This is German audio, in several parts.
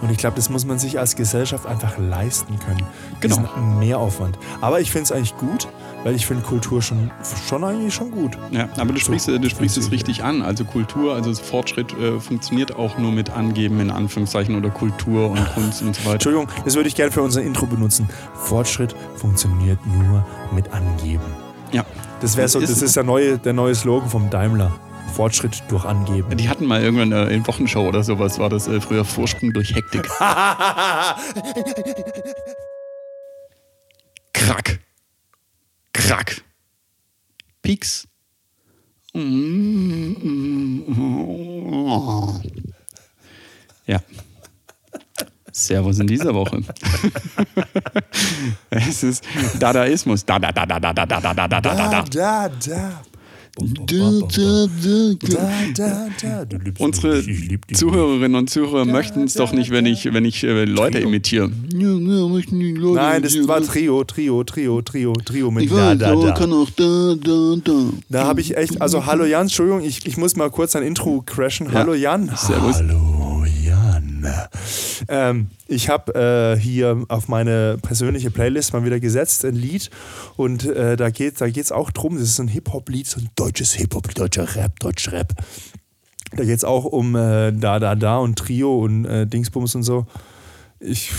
Und ich glaube, das muss man sich als Gesellschaft einfach leisten können. Genau. Diesen Mehraufwand. Aber ich finde es eigentlich gut, weil ich finde Kultur schon, schon eigentlich schon gut. Ja, aber du sprichst, du sprichst es richtig an. Also Kultur, also Fortschritt äh, funktioniert auch nur mit Angeben in Anführungszeichen oder Kultur und Kunst und so weiter. Entschuldigung, das würde ich gerne für unser Intro benutzen. Fortschritt funktioniert nur mit Angeben. Ja. Das wäre so, Ist- das ist der neue, der neue Slogan vom Daimler. Fortschritt durch Angeben. Die hatten mal irgendwann äh, in Wochenshow oder sowas, war das äh, früher Vorsprung durch Hektik. Krack. Krack. Pieks. Ja. Servus in dieser Woche. es ist Dadaismus. Da, da, da, da, da, da, da, da, da, da, da, da. da, da. Unsere. Zuhörerinnen und Zuhörer möchten es doch nicht, wenn ich, wenn ich äh, Leute Trio. imitiere. Nein, das war Trio, Trio, Trio, Trio, Trio mit Ich da, weiß, da, da. kann auch da, da, da. Da habe ich echt, also hallo Jan, Entschuldigung, ich, ich muss mal kurz ein Intro crashen. Hallo Jan. Servus. Hallo Jan. Ähm, ich habe äh, hier auf meine persönliche Playlist mal wieder gesetzt, ein Lied. Und äh, da geht es da geht's auch drum, das ist ein Hip-Hop-Lied, so ein deutsches Hip-Hop, deutscher Rap, deutsch Rap. Da geht es auch um äh, Da, Da, Da und Trio und äh, Dingsbums und so. Ich,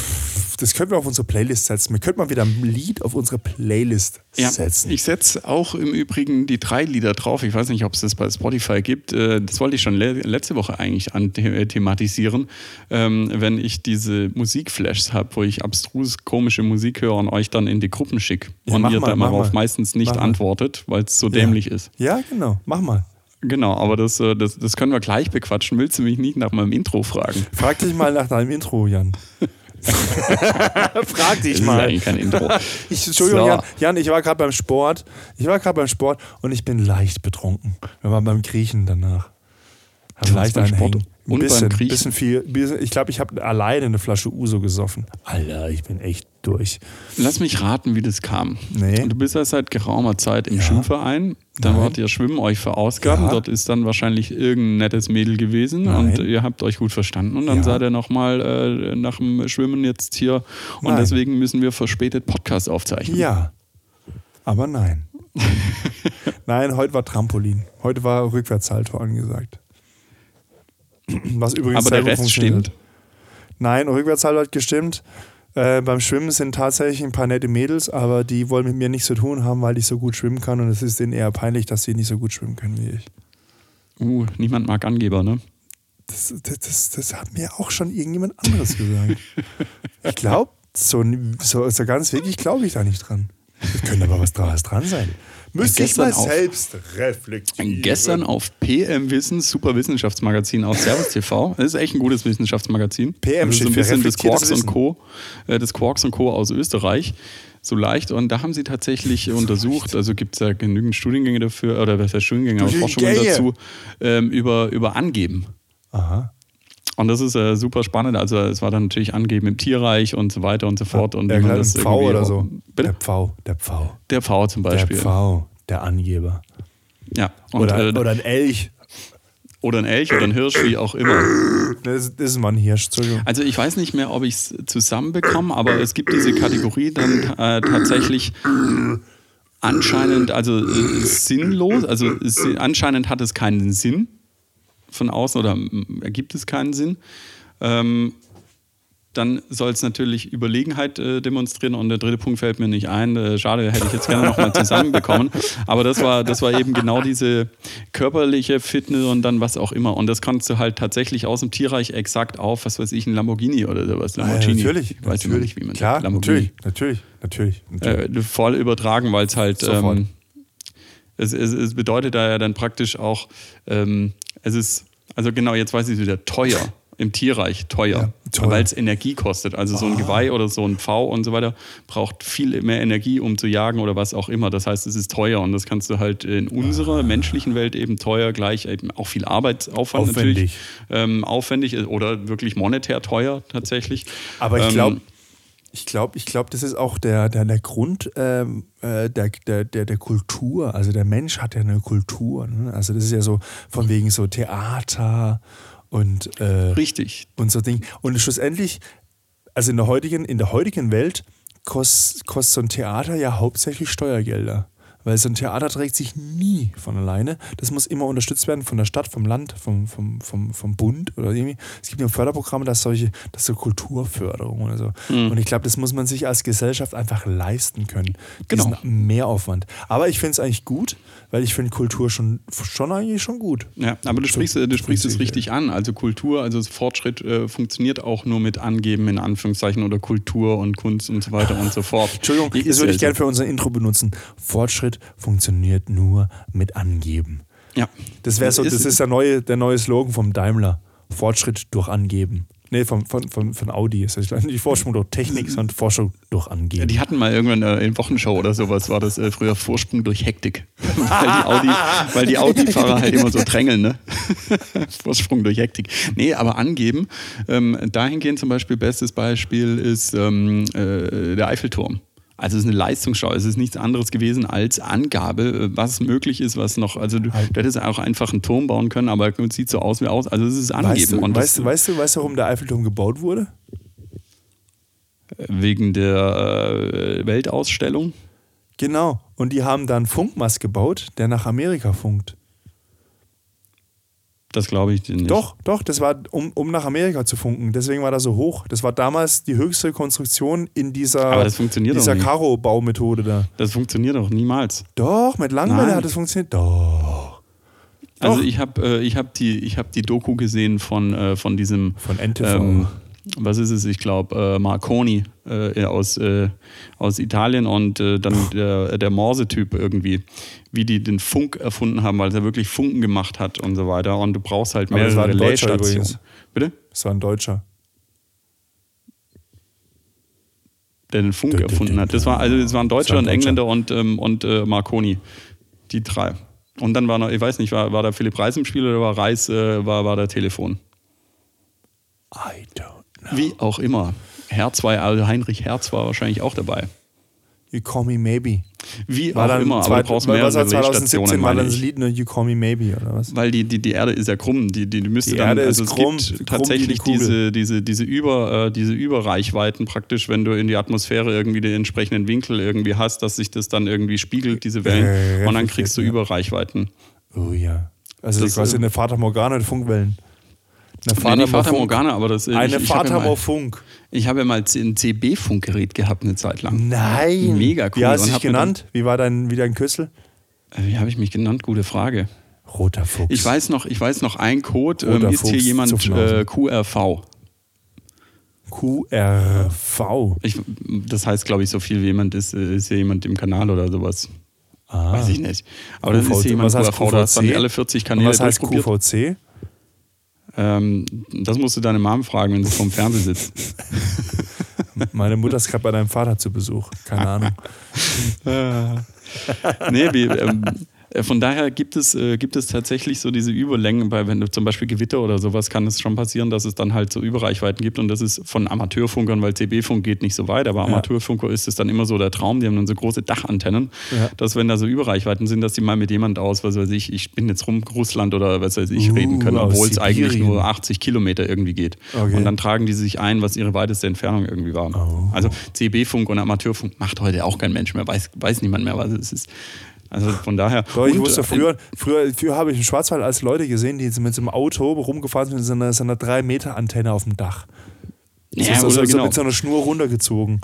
das könnten wir auf unsere Playlist setzen. Wir könnten mal wieder ein Lied auf unsere Playlist Ja, setzen. ich setze auch im Übrigen die drei Lieder drauf. Ich weiß nicht, ob es das bei Spotify gibt. Äh, Das wollte ich schon le letzte Woche eigentlich an äh, thematisieren, ähm, wenn ich diese Musikflashs habe, wo ich abstrus komische Musik höre und euch dann in die Gruppen schicke Ja, und ihr mal, darauf meistens nicht antwortet, weil es so dämlich ist. Ja, genau. Mach mal. Genau, aber das, äh, das, das können wir gleich bequatschen. Willst du mich nicht nach meinem Intro fragen? Frag dich mal nach deinem Intro, Jan. Frag dich mal. eigentlich kein Intro. Ich, Entschuldigung, So. Jan, Jan, ich war gerade beim Sport. Ich war gerade beim Sport und ich bin leicht betrunken. Wir waren beim Griechen danach. Hab Du warst leicht beim einen Sport Hängen. Und beim bisschen, Griechen? bisschen viel. Bisschen, ich glaube, ich habe alleine eine Flasche Uso gesoffen. Alter, ich bin echt durch. Lass mich raten, wie das kam. Nee. Du bist ja seit geraumer Zeit im Ja. Schwimmverein. Dann Nein. wart ihr Schwimmen euch verausgaben. Ja. Dort ist dann wahrscheinlich irgendein nettes Mädel gewesen Nein. und ihr habt euch gut verstanden. Und dann Ja. seid ihr nochmal äh, nach dem Schwimmen jetzt hier. Und Nein. deswegen müssen wir verspätet Podcast aufzeichnen. Ja. Aber nein. nein, heute war Trampolin. Heute war Rückwärtssalto angesagt. Was übrigens Aber der Rest funktioniert. stimmt. Nein, Rückwärtssalto hat gestimmt. Äh, beim Schwimmen sind tatsächlich ein paar nette Mädels, aber die wollen mit mir nichts zu tun haben, weil ich so gut schwimmen kann und es ist denen eher peinlich, dass sie nicht so gut schwimmen können wie ich. Uh, niemand mag Angeber, ne? Das, das, das, das hat mir auch schon irgendjemand anderes gesagt. ich glaube, so, so, so ganz wirklich glaube ich da nicht dran. Es könnte aber was dran sein. Müsste ich mal auf- selbst reflektieren. Gestern auf PM Wissen, super Wissenschaftsmagazin aus Servus TV. Das ist echt ein gutes Wissenschaftsmagazin. PM also so ein bisschen Quarks und. Co. äh, Das Quarks und Co. aus Österreich. So leicht. Und da haben sie tatsächlich untersucht, also gibt es ja genügend Studiengänge dafür, oder was heißt Studiengänge, aber Forschungen dazu, ähm, über, über Angeben. Aha. Und das ist äh, super spannend. Also es war dann natürlich Angeben im Tierreich und so weiter und so fort. Und der das Pfau oder so. Bitte? Der Pfau, der Pfau. Der Pfau zum Der Beispiel. Pfau, der Angeber. Ja. Und, Oder, äh, oder ein Elch. oder ein Elch oder ein Hirsch, wie auch immer. Das, das ist mal ein Hirsch, Entschuldigung. Also ich weiß nicht mehr, ob ich es zusammenbekomme, aber es gibt diese Kategorie dann äh, tatsächlich anscheinend, also äh, sinnlos, also anscheinend hat es keinen Sinn von außen oder ergibt es keinen Sinn. Ähm, dann soll es natürlich Überlegenheit äh, demonstrieren und der dritte Punkt fällt mir nicht ein. Äh, schade, hätte ich jetzt gerne nochmal zusammenbekommen. Aber das war, das war eben genau diese körperliche Fitness und dann was auch immer. Und das kannst du halt tatsächlich aus dem Tierreich exakt auf, was weiß ich, ein Lamborghini oder sowas. Lamborghini. Ja, natürlich, Ich weiß natürlich. nicht, wie man Klar, sagt. Lamborghini. natürlich, natürlich, natürlich. natürlich. Äh, voll übertragen, weil es halt ähm, es, es, es bedeutet da ja dann praktisch auch, ähm, es ist, also genau, jetzt weiß ich es wieder, teuer. Im Tierreich teuer, Ja, weil es Energie kostet. Also so ein Geweih oder so ein Pfau und so weiter braucht viel mehr Energie, um zu jagen oder was auch immer. Das heißt, es ist teuer und das kannst du halt in unserer menschlichen Welt eben teuer gleich eben auch viel Arbeitsaufwand Aufwendig. natürlich ähm, aufwendig oder wirklich monetär teuer tatsächlich. Aber ich Ähm, glaube, ich glaube, ich glaube, das ist auch der, der, der Grund ähm, äh, der, der, der, der Kultur. Also der Mensch hat ja eine Kultur. Ne? Also das ist ja so von wegen so Theater und, äh, Richtig. und so Ding. Und schlussendlich, also in der heutigen, in der heutigen Welt kostet, kostet so ein Theater ja hauptsächlich Steuergelder. Weil so ein Theater trägt sich nie von alleine. Das muss immer unterstützt werden von der Stadt, vom Land, vom, vom, vom, vom Bund oder irgendwie. Es gibt ja Förderprogramme, das solche, das ist so Kulturförderung oder so. Mhm. Und ich glaube, das muss man sich als Gesellschaft einfach leisten können. Genau. Diesen Mehraufwand. Aber ich finde es eigentlich gut, weil ich finde Kultur schon, schon eigentlich schon gut. Ja, aber du sprichst, du sprichst es richtig an. Also Kultur, also Fortschritt äh, funktioniert auch nur mit Angeben in Anführungszeichen oder Kultur und Kunst und so weiter und so fort. Entschuldigung, das würde ich gerne für unser Intro benutzen. Fortschritt funktioniert nur mit Angeben. Ja. Das wäre so, Ist- das ist der neue, der neue Slogan vom Daimler. Fortschritt durch Angeben. Nee, von, von, von, von Audi. Das heißt nicht Forschung durch Technik, sondern Forschung durch Angeben. Die hatten mal irgendwann äh, in Wochenshow oder sowas, war das äh, früher Vorsprung durch Hektik. weil die Audi, Audi-Fahrer halt immer so drängeln, ne? Vorsprung durch Hektik. Nee, aber angeben, ähm, dahingehend zum Beispiel, bestes Beispiel ist ähm, äh, der Eiffelturm. Also es ist eine Leistungsschau, es ist nichts anderes gewesen als Angabe, äh, was möglich ist, was noch, also du, du hättest auch einfach einen Turm bauen können, aber es sieht so aus wie aus, also es ist angeben. weißt, du, und das- weißt, du, weißt, du, weißt du, warum der Eiffelturm gebaut wurde? wegen der äh, Weltausstellung. Genau. Und die haben dann Funkmast gebaut, der nach Amerika funkt. Das glaube ich nicht. Doch, doch, das war, um, um nach Amerika zu funken. Deswegen war das so hoch. Das war damals die höchste Konstruktion in dieser, dieser. Karo-Baumethode da. Das funktioniert doch niemals. Doch, mit Langwelle hat es funktioniert. Doch. Also Doch. ich habe äh, ich hab die, ich hab die Doku gesehen von, äh, von diesem, Von NTV. ähm, was ist es, ich glaube, äh, Marconi äh, aus, äh, aus Italien und äh, dann der, der Morse-Typ irgendwie, wie die den Funk erfunden haben, weil er wirklich Funken gemacht hat und so weiter. Und du brauchst halt Aber das war mehrere ein Deutscher. Bitte? Das war ein Deutscher. der den Funk erfunden hat. Das war also es waren Deutscher, Deutscher. Engländer und, ähm, und äh, Marconi. Die drei. Und dann war noch, ich weiß nicht, war, war da Philipp Reis im Spiel oder war Reis, äh, war, war der Telefon? I don't Wie auch immer. Herz war, also Heinrich Herz war wahrscheinlich auch dabei. You Call Me Maybe. Wie War auch dann immer, aber zweit- du brauchst mehrere war 2017 Relaisstationen, war dann das. Lied ne, You Call Me Maybe oder was? Weil die, die, die Erde ist ja krumm. Die, die, die müsste Die dann, Erde also ist es krumm, gibt krumm die tatsächlich Kugel. diese, diese, diese, Über, äh, diese Überreichweiten praktisch, wenn du in die Atmosphäre irgendwie den entsprechenden Winkel irgendwie hast, dass sich das dann irgendwie spiegelt, diese Wellen. Ja, und dann kriegst du ja. Überreichweiten. Oh ja. Also Das, quasi äh, eine Fata Morgana mit Funkwellen. Eine Nee, nicht Fata. Morgana, aber das Eine ich, ich habe Fata ja, mal- Funk. ich hab ja mal ein CB-Funkgerät gehabt eine Zeit lang. Nein. Mega cool. Wie hast Und du dich genannt? Wie war dein, wie dein Kürzel? Äh, Wie habe ich mich genannt? Gute Frage. Roter Fuchs. Ich weiß noch, ich weiß noch ein Code. Ähm, ist hier Fuchs, jemand Zuffenhausen. äh, QRV? QRV. Ich, das heißt, glaube ich, so viel wie jemand ist, äh, ist hier jemand im Kanal oder sowas. Ah. Weiß ich nicht. Aber das ist QVC. hier jemand Was QRV, da hast dann QVC? alle 40 Und Kanäle was heißt. QVC? Ähm, das musst du deine Mom fragen, wenn sie vorm Fernseher sitzt. Meine Mutter ist gerade bei deinem Vater zu Besuch. Keine Ahnung. nee, wie, ähm, äh, von daher gibt es, äh, gibt es tatsächlich so diese Überlängen, weil wenn du zum Beispiel Gewitter oder sowas, kann es schon passieren, dass es dann halt so Überreichweiten gibt und das ist von Amateurfunkern, weil CB-Funk geht nicht so weit, aber Amateurfunker ist es dann immer so der Traum, die haben dann so große Dachantennen, Ja. dass wenn da so Überreichweiten sind, dass die mal mit jemand aus, was weiß ich, ich bin jetzt rum Russland oder was weiß ich, Uh, reden können, aus obwohl es eigentlich nur 80 Kilometer irgendwie geht. Okay. Und dann tragen die sich ein, was ihre weiteste Entfernung irgendwie war. Oh. Also CB-Funk und Amateurfunk macht heute auch kein Mensch mehr, weiß, weiß niemand mehr, was es ist. Also von daher. Doch, ich wusste äh, früher, früher, früher habe ich im Schwarzwald als Leute gesehen, die mit so einem Auto rumgefahren sind mit so einer, so einer 3-Meter-Antenne auf dem Dach. Ja, so, so, oder so genau. mit so einer Schnur runtergezogen.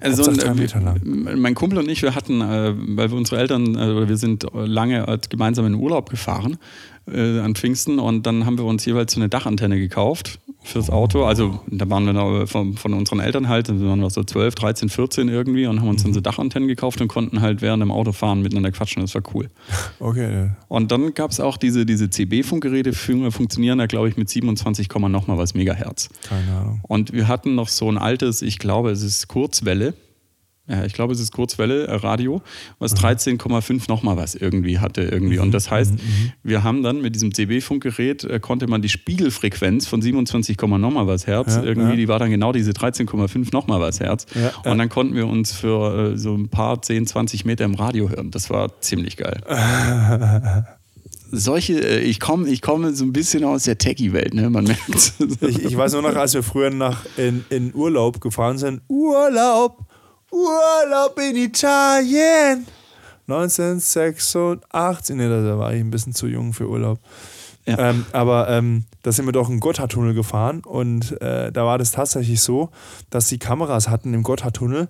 Also drei äh, Meter lang. Mein Kumpel und ich, wir hatten, äh, weil wir unsere Eltern, wir sind lange gemeinsam in den Urlaub gefahren äh, an Pfingsten und dann haben wir uns jeweils so eine Dachantenne gekauft fürs Auto. Also da waren wir noch von, von unseren Eltern halt, wir waren so 12, 13, 14 irgendwie und haben uns dann Mhm. so Dachantennen gekauft und konnten halt während dem Autofahren miteinander quatschen. Das war cool. Okay. Und dann gab es auch diese, diese CB-Funkgeräte, fun- funktionieren da glaube ich mit 27, noch mal was Megahertz. Keine Ahnung. Und wir hatten noch so ein altes, ich glaube, es ist Kurzwelle. Ja, ich glaube, es ist Kurzwelle, äh, Radio, was Mhm. 13,5 nochmal was irgendwie hatte irgendwie. Und das heißt, wir haben dann mit diesem CB-Funkgerät, äh, konnte man die Spiegelfrequenz von 27, nochmal was Hertz, Ja, irgendwie, ja. die war dann genau diese 13,5 nochmal was Herz. Ja. Und dann konnten wir uns für äh, so ein paar 10, 20 Meter im Radio hören. Das war ziemlich geil. solche, ich komme ich komme so ein bisschen aus der Techie-Welt, ne? Man merkt Ich, ich weiß nur noch, als wir früher nach in, in Urlaub gefahren sind. Urlaub, Urlaub in Italien. 1986. Nee, da war ich ein bisschen zu jung für Urlaub. Ja. Ähm, aber ähm, da sind wir doch im Gotthardtunnel gefahren und äh, da war das tatsächlich so, dass die Kameras hatten im Gotthardtunnel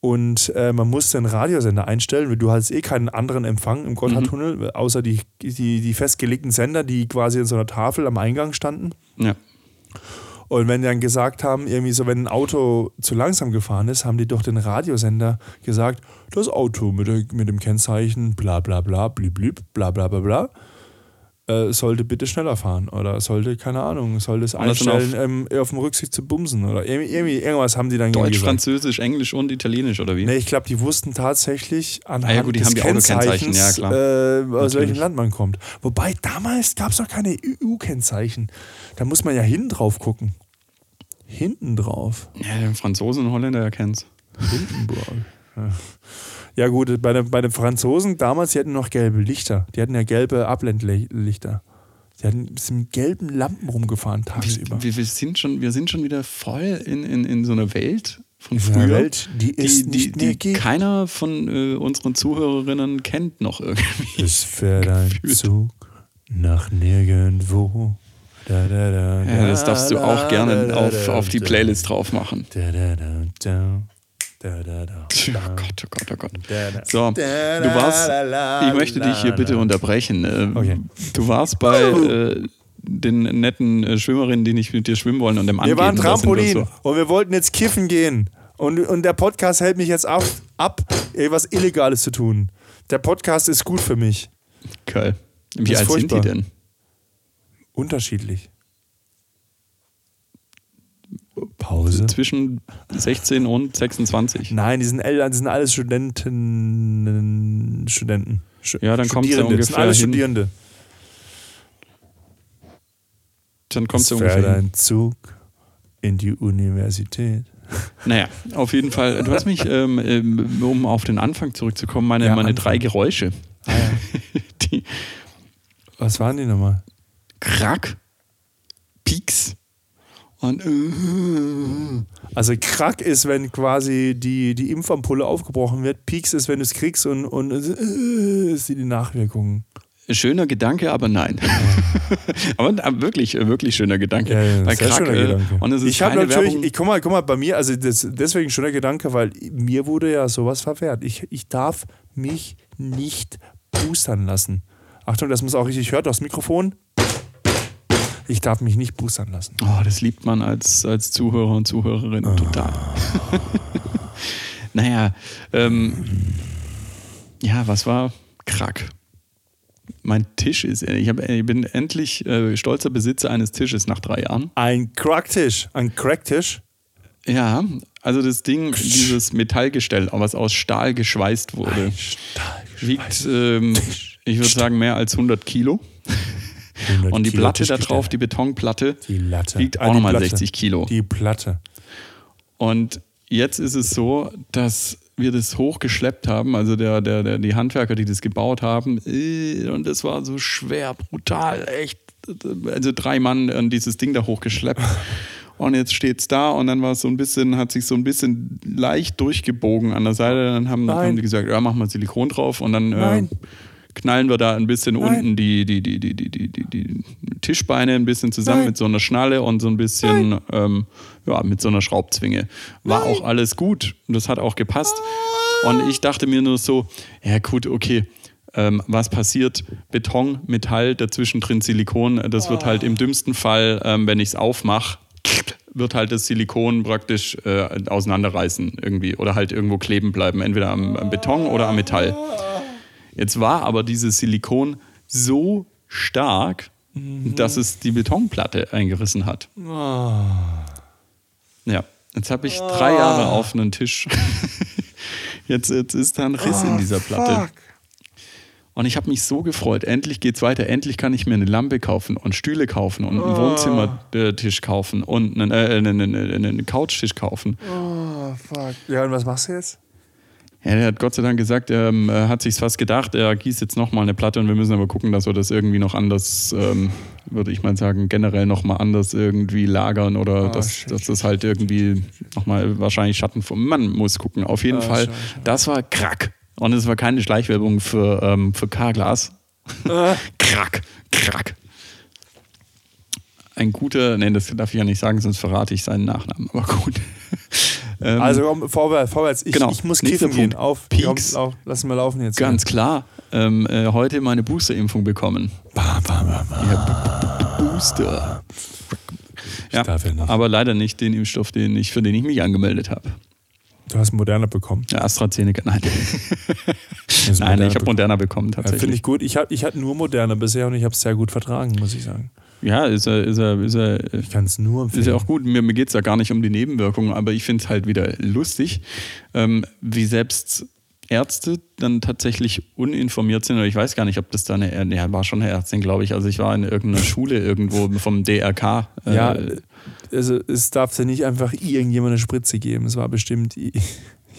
und äh, man musste einen Radiosender einstellen, weil du hattest eh keinen anderen Empfang im Gotthardtunnel, außer die, die, die festgelegten Sender, die quasi in so einer Tafel am Eingang standen. ja. Und wenn die dann gesagt haben, irgendwie so, wenn ein Auto zu langsam gefahren ist, haben die durch den Radiosender gesagt, das Auto mit, der, mit dem Kennzeichen bla bla bla, blib blib, bla bla bla bla, äh, sollte bitte schneller fahren oder sollte, keine Ahnung, sollte es einstellen, ähm, auf dem Rücksicht zu bumsen oder irgendwie, irgendwas haben die dann Deutsch, gesagt. Französisch, Englisch und Italienisch, oder wie? Nee, ich glaube, die wussten tatsächlich anhand Ah ja, gut, die des haben die Kennzeichens, ja, klar. Äh, aus welchem Land man kommt. Wobei damals gab es noch keine EU-Kennzeichen. Da muss man ja hinten drauf gucken. Hinten drauf. Ja, der Franzosen und Holländer erkennt's. Hindenburg. Ja. Gut, bei, den- bei den Franzosen damals, die hatten noch gelbe Lichter. Die hatten ja gelbe Abblendlichter. Die hatten mit gelben Lampen rumgefahren tagsüber. Wir, wir, sind schon, wir sind schon wieder voll in, in, in so einer Welt von früher. Welt, die es die, die, nicht mehr die gibt. keiner von äh, unseren Zuhörerinnen kennt noch irgendwie. Es fährt ein. Zug nach nirgendwo. Da, da, da, Ja, das darfst du auch gerne auf, auf die. Playlist drauf machen. Da, da, da, Oh. Gott, oh Gott, oh Gott. So, du warst, ich möchte dich hier bitte unterbrechen. Ähm, Okay. Du warst bei äh, den netten äh, Schwimmerinnen, die nicht mit dir schwimmen wollen und dem Wir waren wir Trampolin so. und wir wollten jetzt kiffen gehen. Und, und der Podcast hält mich jetzt ab, ab, etwas Illegales zu tun. Der Podcast ist gut für mich. Geil. Wie alt sind die denn? Unterschiedlich. Pause. Zwischen 16 und 26. Nein, die sind älter, die sind alles Studenten. Studenten. Stu- Ja, dann kommt's ja Studierende. Das sind ungefähr alles hin. Studierende. Dann kommst du Es fährt ungefähr ein Zug in die Universität. Naja, auf jeden Fall. Du hast mich, ähm, ähm, um auf den Anfang zurückzukommen, meine, Ja, meine Anfang. drei Geräusche. Die Was waren die nochmal? Krack, Pieks und äh, Also Krack ist, wenn quasi die, die Impfampulle aufgebrochen wird. Peaks ist, wenn du es kriegst und, und äh, ist die Nachwirkungen. schöner Gedanke, aber nein. aber äh, wirklich, äh, wirklich schöner Gedanke. Ja, ja, sehr Krack, äh, Gedanke. und es ist ich habe natürlich, Werbung. ich guck mal, guck mal, bei mir, also das, deswegen schöner Gedanke, weil mir wurde ja sowas verwehrt. Ich, ich darf mich nicht boostern lassen. Achtung, dass man es auch richtig hört aus dem Mikrofon. Ich darf mich nicht boostern lassen. Oh, das liebt man als, als Zuhörer und Zuhörerin Ah. total. naja, ähm, ja, was war Krack? Mein Tisch ist, ich, hab, ich bin endlich äh, stolzer Besitzer eines Tisches nach drei Jahren. Ein Cracktisch, ein Cracktisch. Ja, also das Ding, dieses Metallgestell, was aus Stahl geschweißt wurde, wiegt, ähm, ich würde sagen, mehr als 100 Kilo. 100 Und die Kilo Platte da drauf, die Betonplatte, die Latte. wiegt auch nochmal Platte. 60 Kilo. Die Platte. Und jetzt ist es so, dass wir das hochgeschleppt haben, also der, der, der, die Handwerker, die das gebaut haben, äh, und das war so schwer, brutal, echt. Also drei Mann an dieses Ding da hochgeschleppt. Und jetzt steht's da und dann war es so ein bisschen, hat sich so ein bisschen leicht durchgebogen an der Seite. Dann haben, haben die gesagt, ja, machen wir Silikon drauf und dann äh. Knallen wir da ein bisschen Nein. unten die, die, die, die, die, die, die, Tischbeine ein bisschen zusammen Nein. mit so einer Schnalle und so ein bisschen ähm, ja, mit so einer Schraubzwinge. War auch alles gut und das hat auch gepasst. Und ich dachte mir nur so, ja gut, okay, ähm, was passiert? Beton, Metall, dazwischen drin Silikon. Das wird halt im dümmsten Fall, ähm, wenn ich es aufmache, wird halt das Silikon praktisch äh, auseinanderreißen irgendwie oder halt irgendwo kleben bleiben, entweder am, am Beton oder am Metall. Jetzt war aber dieses Silikon so stark, dass es die Betonplatte eingerissen hat. Ja, jetzt habe ich drei Jahre auf einen Tisch. Jetzt, jetzt ist da ein Riss in dieser Platte. Fuck. Und ich habe mich so gefreut. Endlich geht's weiter. Endlich kann ich mir eine Lampe kaufen und Stühle kaufen und einen Wohnzimmertisch kaufen und einen, äh, einen, einen, einen Couchtisch kaufen. Oh, fuck. Ja, und was machst du jetzt? Ja, der hat Gott sei Dank gesagt, er ähm, hat sich's fast gedacht, er gießt jetzt nochmal eine Platte und wir müssen aber gucken, dass wir das irgendwie noch anders, ähm, würde ich mal sagen, generell nochmal anders irgendwie lagern oder Ah, dass, shit, dass das halt irgendwie nochmal wahrscheinlich Schatten vom Man muss gucken. Auf jeden Ah, Fall, schade, schade. das war Krack. Und es war keine Schleichwerbung für, ähm, für K-Glas. Ah. Krack, Krack. Ein guter, nee, das darf ich ja nicht sagen, sonst verrate ich seinen Nachnamen, aber gut. Ähm, Also komm, vorwärts, vorwärts. Ich, Genau. ich muss kiffen gehen. Punkt. Auf, Peaks. Komm, lauf, lass mal laufen jetzt. Ganz klar. Ähm, äh, heute meine Boosterimpfung bekommen. Ba, ba, ba, ba. Ja, Booster. Ja, ja aber leider nicht den Impfstoff, den ich, für den ich mich angemeldet habe. Du hast Moderna bekommen. Ja, AstraZeneca, nein. nein, ich habe Moderna bekommen Ja, Finde tatsächlich. ich gut. Ich, hab, ich hatte nur Moderna bisher und ich habe es sehr gut vertragen, muss ich sagen. Ja, ist er, ist er, ist er, Ich kann es nur empfehlen. ist ja auch gut. Mir, mir geht es ja gar nicht um die Nebenwirkungen, aber ich finde es halt wieder lustig, ähm, wie selbst Ärzte dann tatsächlich uninformiert sind. Oder ich weiß gar nicht, ob das da eine, ja, war schon eine Ärztin, glaube ich. Also ich war in irgendeiner Schule irgendwo vom DRK. äh, Ja, also es darf ja nicht einfach irgendjemand eine Spritze geben. Es war bestimmt.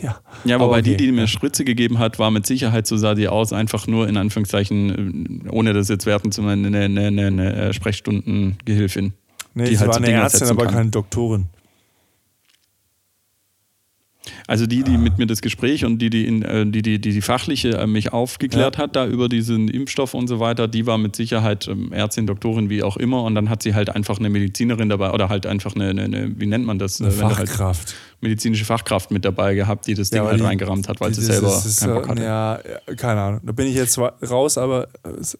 Ja, Ja, Aber wobei die, okay. die mir Spritze gegeben hat, war mit Sicherheit, so sah die aus, einfach nur in Anführungszeichen, äh, ohne das jetzt werten zu meinen, eine, eine, eine, eine äh, Sprechstundengehilfin. Nee, Die sie halt war so eine Dinger Ärztin, aber keine Doktorin. Also die, die mit mir das Gespräch und die, die, in, äh, die, die, die, die fachliche äh, mich aufgeklärt Ja. hat da über diesen Impfstoff und so weiter, die war mit Sicherheit ähm, Ärztin, Doktorin, wie auch immer. Und dann hat sie halt einfach eine Medizinerin dabei oder halt einfach eine, eine, eine wie nennt man das? Eine Äh, halt Fachkraft. medizinische Fachkraft mit dabei gehabt, die das Ding aber halt die- reingerammt hat, weil die- sie selber das keinen Bock hatte. Ja, ja, keine Ahnung. Da bin ich jetzt raus, aber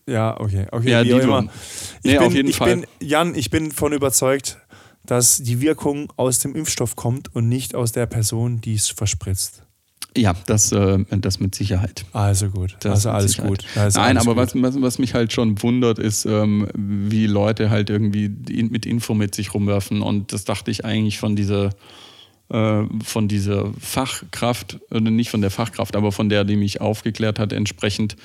ja, okay. okay Ja, die immer. Ich Nee, bin, auf jeden ich Fall. Bin, Jan, ich bin von überzeugt, dass die Wirkung aus dem Impfstoff kommt und nicht aus der Person, die es verspritzt. Ja, das, äh, das mit Sicherheit. Also gut. Das also alles gut. Also Nein, alles aber gut. was, was, mich halt schon wundert, ist, ähm, wie Leute halt irgendwie mit Info mit sich rumwerfen. Und das dachte ich eigentlich von dieser, äh, von dieser Fachkraft, oder nicht von der Fachkraft, aber von der, die mich aufgeklärt hat, entsprechend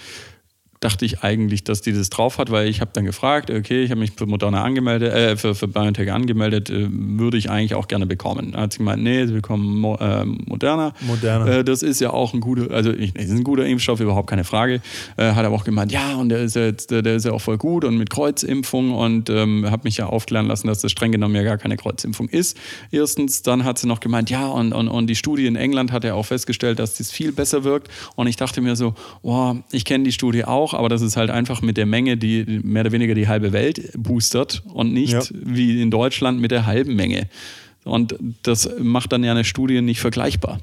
dachte ich eigentlich, dass die das drauf hat, weil ich habe dann gefragt, okay, ich habe mich für Moderna angemeldet, äh, für, für BioNTech angemeldet, äh, würde ich eigentlich auch gerne bekommen. Da hat sie gemeint, nee, sie bekommen Mo, äh, Moderna. Moderna. Äh, das ist ja auch ein guter, also ich, ist ein guter Impfstoff, überhaupt keine Frage. Äh, hat aber auch gemeint, ja, und der ist ja jetzt, der, der ist ja auch voll gut und mit Kreuzimpfung und ähm, habe mich ja aufklären lassen, dass das streng genommen ja gar keine Kreuzimpfung ist. Erstens, dann hat sie noch gemeint, ja, und, und, und die Studie in England hat ja auch festgestellt, dass das viel besser wirkt. Und ich dachte mir so, oh, ich kenne die Studie auch, aber das ist halt einfach mit der Menge, die mehr oder weniger die halbe Welt boostert und nicht Ja. wie in Deutschland mit der halben Menge. Und das macht dann ja eine Studie nicht vergleichbar.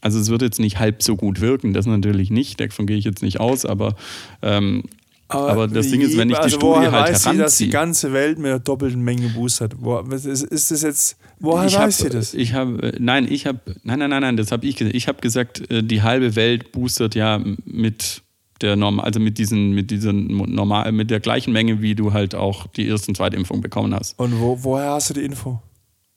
Also es wird jetzt nicht halb so gut wirken, das natürlich nicht, davon gehe ich jetzt nicht aus, aber, ähm, aber, das Ding ist, wenn ich die also Studie woher halt weiß sie, dass die heranziehe. ganze Welt mit der doppelten Menge boostert? Wo, was ist, ist das jetzt, woher ich weiß hab, sie das? Ich habe, nein, ich habe, nein, nein, nein, nein, das habe ich gesagt. Ich habe gesagt, äh, die halbe Welt boostert ja mit der Norm, also mit diesen, mit diesen normal, mit der gleichen Menge, wie du halt auch die erste und zweite Impfung bekommen hast. Und wo, woher hast du die Info?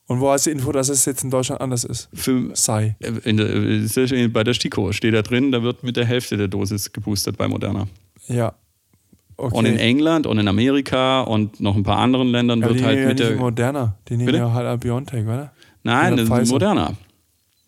Und wo hast du die Info, dass es jetzt in Deutschland anders ist? Für, Sei. in der, ja bei der STIKO steht da drin, da wird mit der Hälfte der Dosis geboostert bei Moderna. Ja. Okay. Und in England und in Amerika und noch ein paar anderen Ländern ja, wird halt mit ja der. Moderna. Die nehmen Bitte? ja halt Biontech, oder? Nein, das ist. Moderna.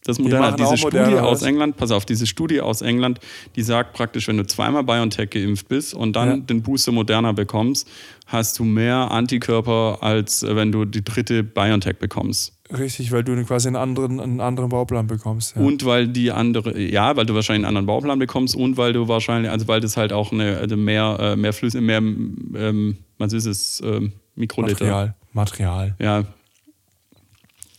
Das Moderna. auch Diese Moderna, Studie oder aus was? England, pass auf, diese Studie aus England, die sagt praktisch, wenn du zweimal BioNTech geimpft bist und dann Ja. den Booster Moderna bekommst, hast du mehr Antikörper, als wenn du die dritte BioNTech bekommst. Richtig, weil du quasi einen anderen, einen anderen Bauplan bekommst. Ja. Und weil die andere, ja, weil du wahrscheinlich einen anderen Bauplan bekommst und weil du wahrscheinlich, also weil das halt auch eine, also mehr, äh, mehr Flüsse, mehr, ähm, was ist es, ähm, Mikroliter. Material. Material. Ja.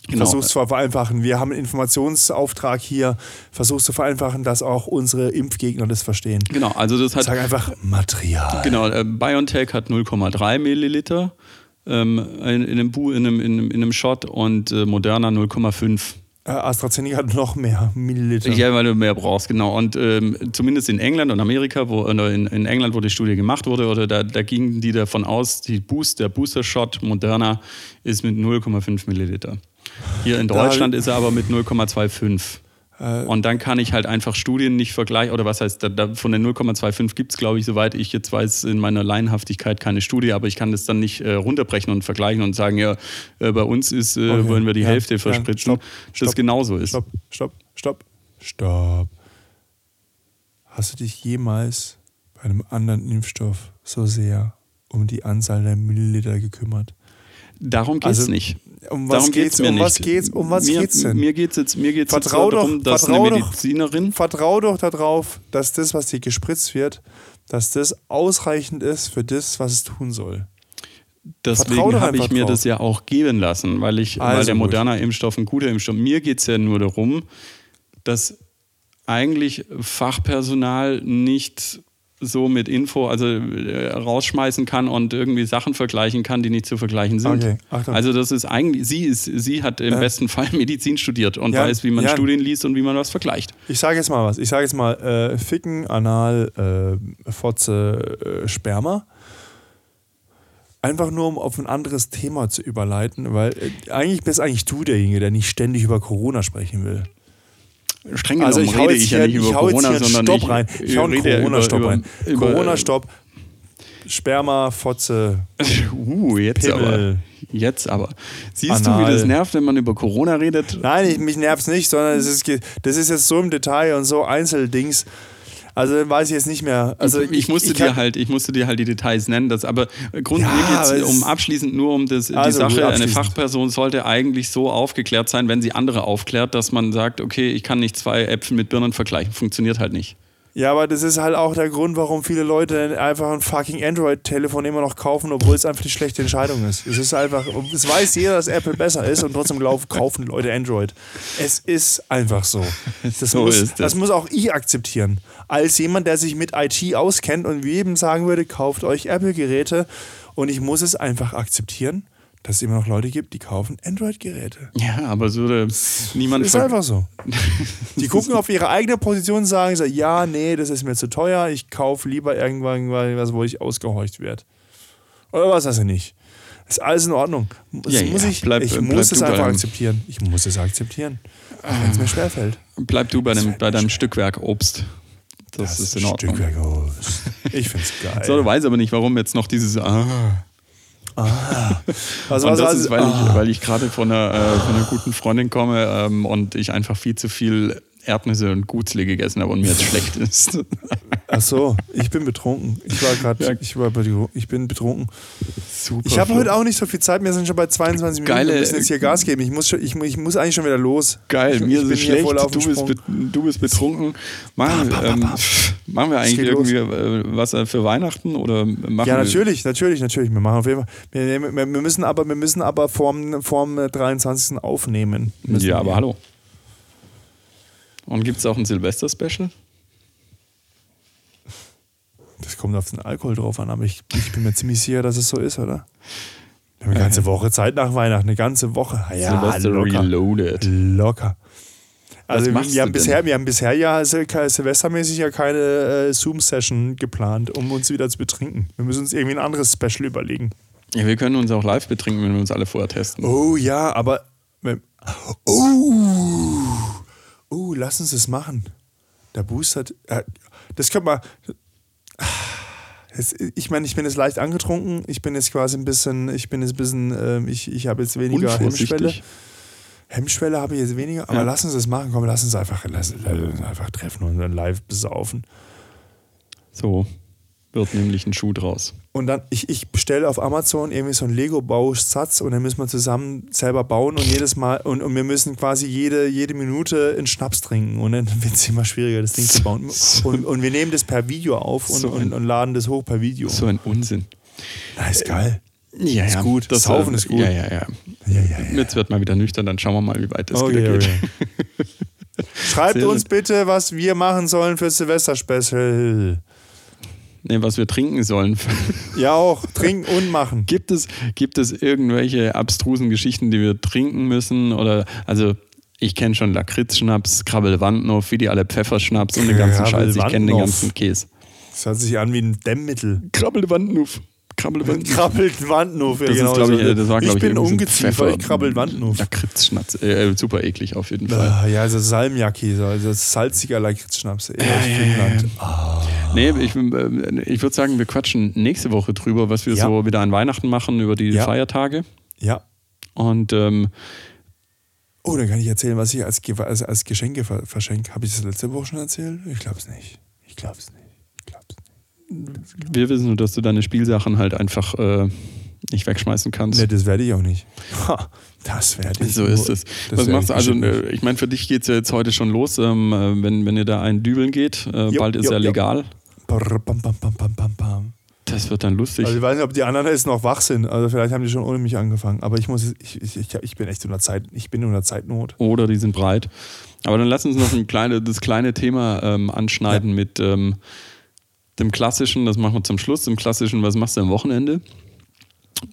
Genau. Versuch's zu vereinfachen. Wir haben einen Informationsauftrag hier. Versuch's zu vereinfachen, dass auch unsere Impfgegner das verstehen. Genau, also das hat Sag einfach Material. Genau, äh, BioNTech hat 0,3 Milliliter ähm, in, in, einem Bu in, einem, in, einem, in einem Shot und äh, Moderna 0,5. Äh, AstraZeneca hat noch mehr Milliliter. Ja, weil du mehr brauchst, genau. Und ähm, zumindest in England und Amerika, wo oder in, in England, wo die Studie gemacht wurde, oder da, da gingen die davon aus, die Boost, der Booster-Shot Moderna ist mit 0,5 Milliliter. Hier in Da- Deutschland ist er aber mit 0,25. Äh, Und dann kann ich halt einfach Studien nicht vergleichen, oder was heißt, da, da, von den 0,25 gibt es, glaube ich, soweit ich jetzt weiß, in meiner Laienhaftigkeit keine Studie, aber ich kann das dann nicht äh, runterbrechen und vergleichen und sagen, ja, äh, bei uns ist, äh, Okay, wollen wir die ja, Hälfte ja, verspritzen, stopp, das stopp, genauso ist. Stopp, stopp, stopp. stopp. Hast du dich jemals bei einem anderen Impfstoff so sehr um die Anzahl der Milliliter gekümmert? Darum geht's Also, nicht. Um was Darum geht's, geht's mir um nicht. was geht's, um was mir, geht's denn? Mir geht's jetzt, mir geht's Vertrau jetzt darum, doch- dass vertrau eine doch- Medizinerin Vertrau doch darauf, dass das, was dir gespritzt wird, dass das ausreichend ist für das, was es tun soll. Deswegen doch habe ich mir drauf. das ja auch geben lassen, weil, ich, weil Also der gut. moderne Impfstoff ein guter Impfstoff. Mir geht es ja nur darum, dass eigentlich Fachpersonal nicht so mit Info, also äh, rausschmeißen kann und irgendwie Sachen vergleichen kann, die nicht zu vergleichen sind. Okay, Achtung. Also das ist eigentlich, sie ist, sie hat im Ja. besten Fall Medizin studiert und Ja, weiß, wie man ja. Studien liest und wie man was vergleicht. Ich sage jetzt mal was. Ich sage jetzt mal äh, Ficken, Anal, äh, Fotze, äh, Sperma. Einfach nur, um auf ein anderes Thema zu überleiten, weil äh, eigentlich bist eigentlich du derjenige, der nicht ständig über Corona sprechen will. Streng Also genommen ich hau rede jetzt ich ja hier, nicht über ich jetzt Corona, sondern Stopp ich, rein. Ich hau einen Corona-Stopp rein. Corona-Stopp. Sperma, Fotze, Uh, jetzt Pimmel. aber. Jetzt aber. Siehst du, Anal. wie das nervt, wenn man über Corona redet? Nein, ich, mich nervt es nicht, sondern es ist, das ist jetzt so im Detail und so Einzeldings. Also weiß ich jetzt nicht mehr. Also ich, musste kann- dir halt, ich musste dir halt die Details nennen. Das, aber Grund, Ja, es- um abschließend nur um das, die Also Sache. Eine. Fachperson sollte eigentlich so aufgeklärt sein, wenn sie andere aufklärt, dass man sagt, okay, ich kann nicht zwei Äpfel mit Birnen vergleichen. Funktioniert halt nicht. Ja, aber das ist halt auch der Grund, warum viele Leute einfach ein fucking Android-Telefon immer noch kaufen, obwohl es einfach die schlechte Entscheidung ist. Es ist einfach, es weiß jeder, dass Apple besser ist und trotzdem kaufen Leute Android. Es ist einfach so. Das, So muss, ist es. das muss auch ich akzeptieren. Als jemand, der sich mit IT auskennt und wie jedem sagen würde, kauft euch Apple-Geräte und ich muss es einfach akzeptieren, dass es immer noch Leute gibt, die kaufen Android-Geräte. Ja, aber es würde niemand Ist einfach so. Die gucken auf ihre eigene Position und sagen so, ja, nee, das ist mir zu teuer, ich kaufe lieber irgendwann was, wo ich ausgehorcht werde. Oder was weiß ich nicht. Ist alles in Ordnung. Das Ja, muss ja, ich bleib- ich bleib muss es einfach akzeptieren. Ich muss es akzeptieren. Wenn es mir schwerfällt. Bleib du bei, dem, bei deinem. Stückwerk Obst. Das, ist in Ordnung. Stückwerk Obst. Ich find's geil. So, du weißt aber nicht, warum jetzt noch dieses Ah. Also, Und was, das also, ist, weil ah, ich, weil ich gerade von einer, äh, von einer guten Freundin komme ähm, und ich einfach viel zu viel Erdnüsse und Gutzli gegessen habe und mir jetzt schlecht ist. ach so, ich bin betrunken. Ich war gerade, Ja. ich war ich bin betrunken. Super. Ich habe heute auch nicht so viel Zeit. Wir sind schon bei 22 Minuten. Geile- Wir müssen jetzt hier Gas geben. Ich muss, schon, ich, ich muss eigentlich schon wieder los. Geil, ich, mir ich ist schlecht, du bist, du bist betrunken. Machen, Bam, bam, ähm, bam, bam. machen wir eigentlich geht los. irgendwie äh, was für Weihnachten oder machen Ja, wir natürlich, natürlich, natürlich. Wir machen auf jeden Fall. Wir, wir, wir müssen aber, wir müssen aber vorm, vorm 23. aufnehmen. Ja, aber hallo. Und gibt es auch ein Silvester-Special? Das kommt auf den Alkohol drauf an, aber ich, ich bin mir ziemlich sicher, dass es so ist, oder? Wir haben eine ganze Woche Zeit nach Weihnachten, eine ganze Woche. Ja, Silvester locker. Reloaded. Locker. Also wir du haben, bisher, wir haben bisher ja silvestermäßig ja keine äh, Zoom-Session geplant, um uns wieder zu betrinken. Wir müssen uns irgendwie ein anderes Special überlegen. Ja, wir können uns auch live betrinken, wenn wir uns alle vorher testen. Oh ja, aber. Oh! Oh, lass uns das machen. Der Booster. Äh, das könnte man. Ich meine, ich bin jetzt leicht angetrunken. Ich bin jetzt quasi ein bisschen. Ich bin jetzt ein bisschen. ähm, ich ich habe jetzt weniger Hemmschwelle. Hemmschwelle habe ich jetzt weniger. Aber Ja. lass uns das machen. Komm, lass uns einfach, lass, lass uns einfach treffen und dann live besaufen. So wird nämlich ein Schuh draus. Und dann, ich, ich bestelle auf Amazon irgendwie so einen Lego-Bausatz und dann müssen wir zusammen selber bauen und jedes Mal, und, und wir müssen quasi jede, jede Minute einen Schnaps trinken und dann wird es immer schwieriger, das Ding zu bauen. Und, und wir nehmen das per Video auf und, So ein- und, und laden das hoch per Video. So ein Unsinn. Na, ist geil. Ja, Ist gut. Das Saufen äh, ist gut. Ja, ja, ja. Ja, ja, ja. Jetzt wird mal wieder nüchtern, dann schauen wir mal, wie weit das Okay, wieder geht. okay. Schreibt Sehr uns bitte, was wir machen sollen für Silvester-Special. Nee, was wir trinken sollen. Ja, auch. Trinken und machen. gibt, es, gibt es irgendwelche abstrusen Geschichten, die wir trinken müssen? Oder, also, ich kenne schon Lakritzschnaps, Krabbelwandnow, wie die alle Pfefferschnaps und den ganzen Scheiß. Ich kenne den ganzen Käse. Das hört sich an wie ein Dämmmittel. Krabbelwandnow. Krabbelwandnow. Krabbelt Wandnuff. Das, ist, glaub ich, äh, das war, ich ich, bin so Pfeffer- ich krabbel Wandnuff. Lakritzschnaps. Äh, super eklig auf jeden Fall. Ah, ja, also Salmiakki, so also salziger Lakritzschnaps. eher aus Finnland. Nee, ich, äh, ich würde sagen, wir quatschen nächste Woche drüber, was wir Ja. so wieder an Weihnachten machen über die Ja. Feiertage. Ja. Und ähm, Oh, dann kann ich erzählen, was ich als, als, als Geschenke ver verschenke. Habe ich das letzte Woche schon erzählt? Ich glaube es nicht. Ich glaube es nicht. Ich glaube es nicht. Wir wissen nur, dass du deine Spielsachen halt einfach äh, nicht wegschmeißen kannst. Nee, das werde ich auch nicht. Ha, das werde ich So nur- ist es. das Was machst du? ich Also, äh, ich meine, für dich geht es ja jetzt heute schon los, ähm, äh, wenn, wenn ihr da einen dübeln geht. Äh, Jo, bald ist jo, ja jo. legal. Brr, Bam, bam, bam, bam, bam, bam. Das wird dann lustig. Also ich weiß nicht, ob die anderen jetzt noch wach sind. Also vielleicht haben die schon ohne mich angefangen. Aber ich muss, ich, ich, ich, bin echt unter Zeit, ich bin unter Zeitnot. Oder die sind breit. Aber dann lass uns noch ein kleine, das kleine Thema ähm, anschneiden mit ähm, dem klassischen, das machen wir zum Schluss, dem klassischen, was machst du am Wochenende?